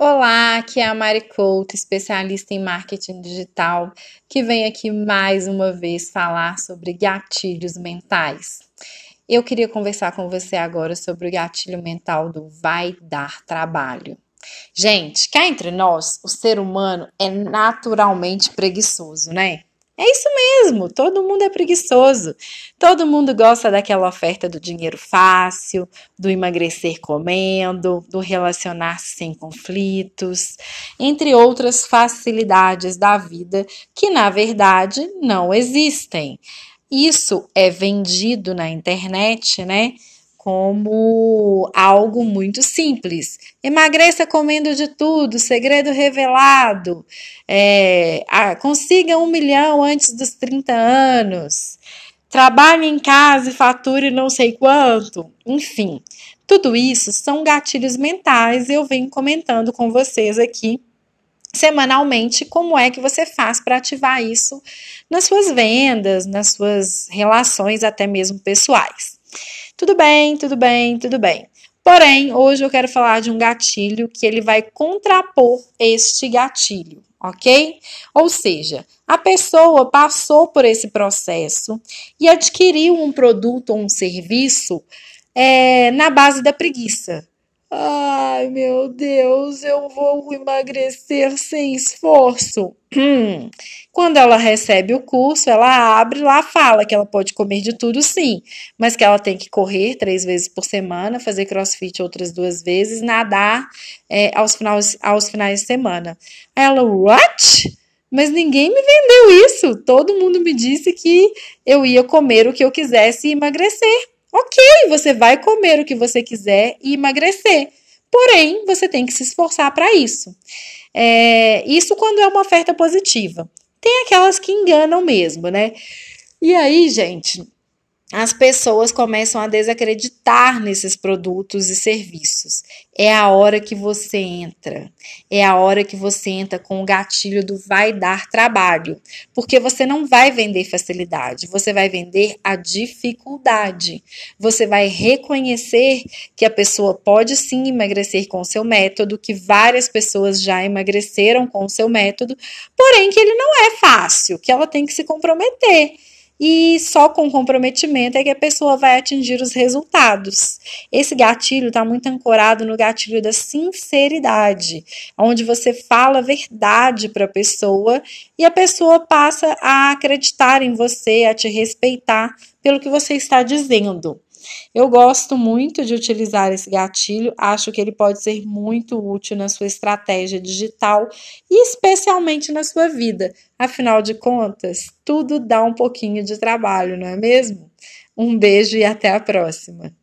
Olá, aqui é a Mari Couto, especialista em marketing digital, que vem aqui mais uma vez falar sobre gatilhos mentais. Eu queria conversar com você agora sobre o gatilho mental do vai dar trabalho. Gente, cá entre nós, o ser humano é naturalmente preguiçoso, né? É isso mesmo, todo mundo é preguiçoso. Todo mundo gosta daquela oferta do dinheiro fácil, do emagrecer comendo, do relacionar-se sem conflitos, entre outras facilidades da vida que, na verdade, não existem. Isso é vendido na internet, né? Como algo muito simples. Emagreça comendo de tudo, segredo revelado, é, ah, consiga um milhão antes dos 30 anos, trabalhe em casa e fature não sei quanto, enfim. Tudo isso são gatilhos mentais e eu venho comentando com vocês aqui semanalmente como é que você faz para ativar isso nas suas vendas, nas suas relações até mesmo pessoais. Tudo bem, tudo bem, tudo bem. Porém, hoje eu quero falar de um gatilho que ele vai contrapor este gatilho, ok? Ou seja, a pessoa passou por esse processo e adquiriu um produto ou um serviço é, na base da preguiça. Ai, meu Deus, eu vou emagrecer sem esforço. Hum. Quando ela recebe o curso, ela abre lá, fala que ela pode comer de tudo, sim, mas que ela tem que correr três vezes por semana, fazer crossfit outras duas vezes, nadar é, aos, finais, aos finais de semana. Ela, what? Mas ninguém me vendeu isso. Todo mundo me disse que eu ia comer o que eu quisesse e emagrecer. Ok, você vai comer o que você quiser e emagrecer. Porém, você tem que se esforçar para isso. É, isso quando é uma oferta positiva. Tem aquelas que enganam mesmo, né? E aí, gente, as pessoas começam a desacreditar nesses produtos e serviços. É a hora que você entra, é a hora que você entra com o gatilho do vai dar trabalho, porque você não vai vender facilidade, você vai vender a dificuldade. Você vai reconhecer que a pessoa pode sim emagrecer com o seu método, que várias pessoas já emagreceram com o seu método, porém que ele não é fácil, que ela tem que se comprometer e só com comprometimento é que a pessoa vai atingir os resultados. Esse gatilho está muito ancorado no gatilho da sinceridade, onde você fala a verdade para a pessoa e a pessoa passa a acreditar em você, a te respeitar pelo que você está dizendo. Eu gosto muito de utilizar esse gatilho, acho que ele pode ser muito útil na sua estratégia digital e especialmente na sua vida. Afinal de contas, tudo dá um pouquinho de trabalho, não é mesmo? Um beijo e até a próxima.